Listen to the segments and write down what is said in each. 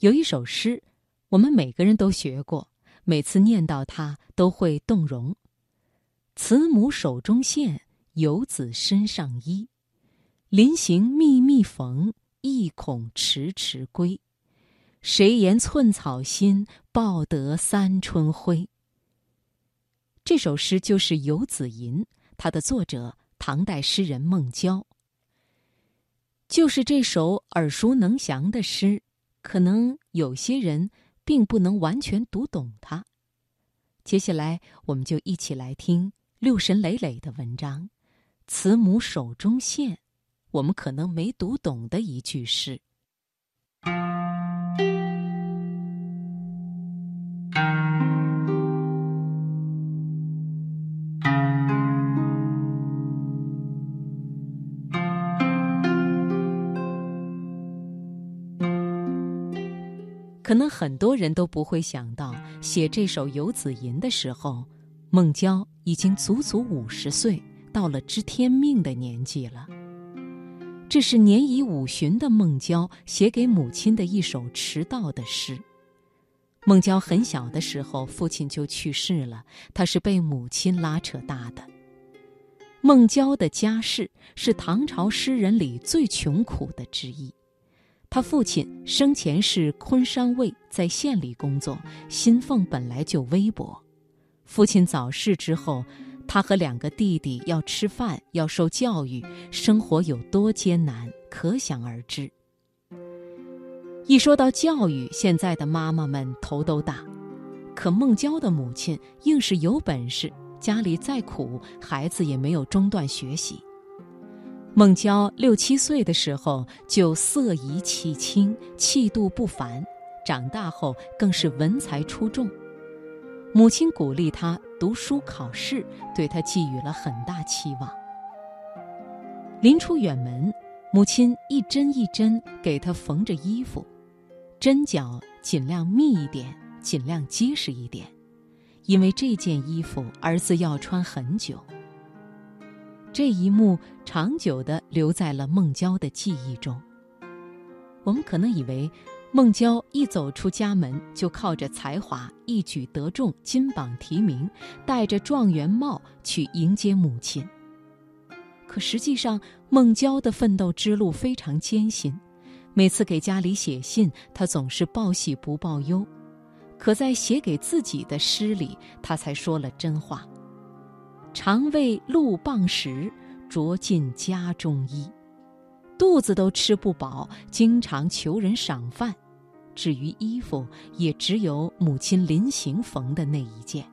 有一首诗，我们每个人都学过，每次念到它都会动容。慈母手中线，游子身上衣。临行密密缝，意恐迟迟归。谁言寸草心，报得三春晖。这首诗就是《游子吟》，它的作者唐代诗人孟郊。就是这首耳熟能详的诗。可能有些人并不能完全读懂它。接下来，我们就一起来听六神磊磊的文章《慈母手中线》，我们可能没读懂的一句诗。可能很多人都不会想到，写这首《游子吟》的时候，孟郊已经足足五十岁，到了知天命的年纪了。这是年已五旬的孟郊写给母亲的一首迟到的诗。孟郊很小的时候，父亲就去世了，他是被母亲拉扯大的。孟郊的家世是唐朝诗人里最穷苦的之一。他父亲生前是昆山卫，在县里工作，薪俸本来就微薄。父亲早逝之后，他和两个弟弟要吃饭，要受教育，生活有多艰难，可想而知。一说到教育，现在的妈妈们头都大，可孟郊的母亲硬是有本事，家里再苦，孩子也没有中断学习。孟郊六七岁的时候就色怡气清，气度不凡，长大后更是文才出众。母亲鼓励他读书考试，对他寄予了很大期望。临出远门，母亲一针一针给他缝着衣服，针脚尽量密一点，尽量结实一点，因为这件衣服儿子要穿很久。这一幕长久地留在了孟郊的记忆中。我们可能以为，孟郊一走出家门就靠着才华一举得中金榜题名，戴着状元帽去迎接母亲。可实际上，孟郊的奋斗之路非常艰辛。每次给家里写信，他总是报喜不报忧。可在写给自己的诗里，他才说了真话。常为路傍食，着尽家中衣，肚子都吃不饱，经常求人赏饭。至于衣服，也只有母亲临行缝的那一件。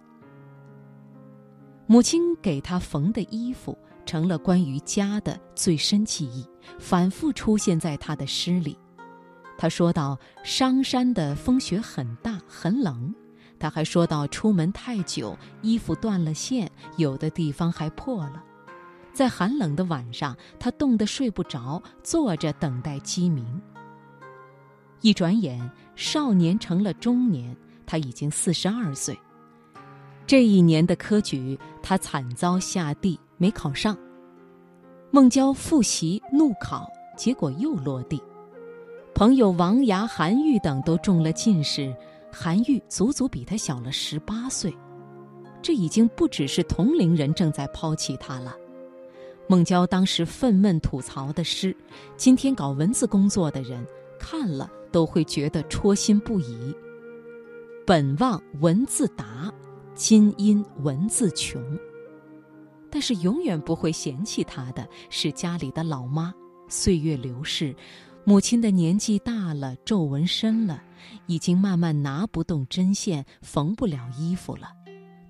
母亲给他缝的衣服，成了关于家的最深记忆，反复出现在他的诗里。他说道：“商山的风雪很大，很冷。”他还说到，出门太久，衣服断了线，有的地方还破了。在寒冷的晚上，他冻得睡不着，坐着等待鸡鸣。一转眼，少年成了中年，他已经四十二岁。这一年的科举，他惨遭下地，没考上。孟郊复习怒考，结果又落地。朋友王牙、韩愈等都中了进士。韩愈足足比他小了十八岁，这已经不只是同龄人正在抛弃他了。孟郊当时愤懑吐槽的诗，今天搞文字工作的人看了都会觉得戳心不已。本望文字达，今因文字穷。但是永远不会嫌弃他的是家里的老妈。岁月流逝。母亲的年纪大了，皱纹深了，已经慢慢拿不动针线，缝不了衣服了。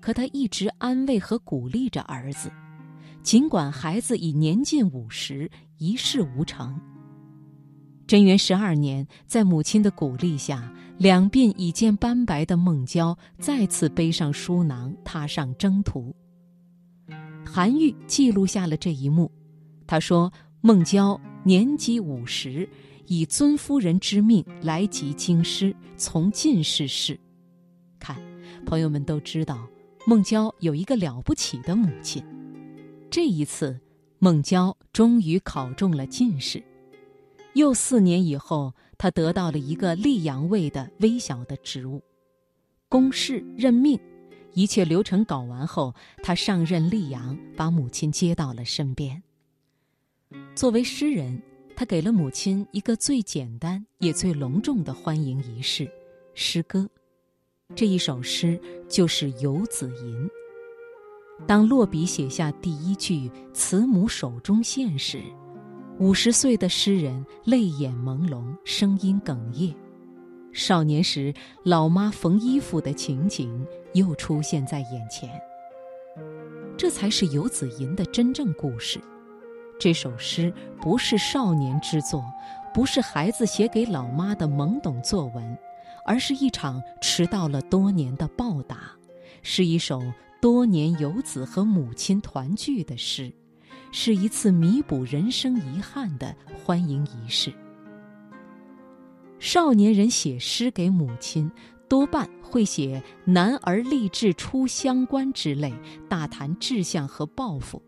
可她一直安慰和鼓励着儿子，尽管孩子已年近五十，一事无成。贞元十二年，在母亲的鼓励下，两鬓已见斑白的孟郊再次背上书囊，踏上征途。韩愈记录下了这一幕，他说：“孟郊。”年纪五十，以尊夫人之命来及京师，从进士试。看，朋友们都知道，孟郊有一个了不起的母亲。这一次，孟郊终于考中了进士。又四年以后，他。他得到了一个溧阳尉的微小的职务，公事任命，一切流程搞完后，他上任溧阳，把母亲接到了身边。作为诗人，他给了母亲一个最简单也最隆重的欢迎仪式——诗歌。这一首诗就是《游子吟》。当落笔写下第一句“慈母手中线”时，五十岁的诗人泪眼朦胧，声音哽咽。少年时老妈缝衣服的情景又出现在眼前。这才是《游子吟》的真正故事。这首诗不是少年之作，不是孩子写给老妈的懵懂作文，而是一场迟到了多年的报答，是一首多年游子和母亲团聚的诗，是一次弥补人生遗憾的欢迎仪式。少年人写诗给母亲，多半会写“男儿立志出乡关”之类，大谈志向和抱负。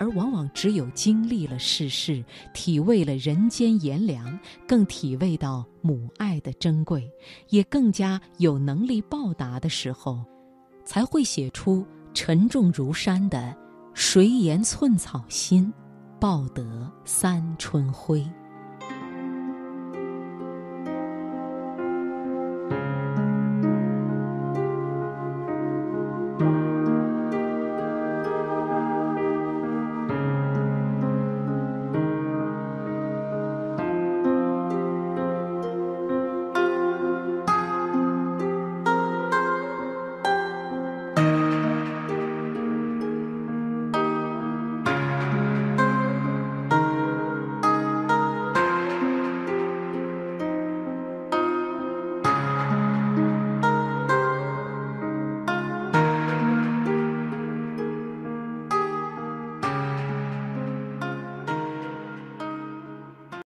而往往只有经历了世事，体味了人间炎凉，更体味到母爱的珍贵，也更加有能力报答的时候，才会写出沉重如山的“谁言寸草心，报得三春晖”。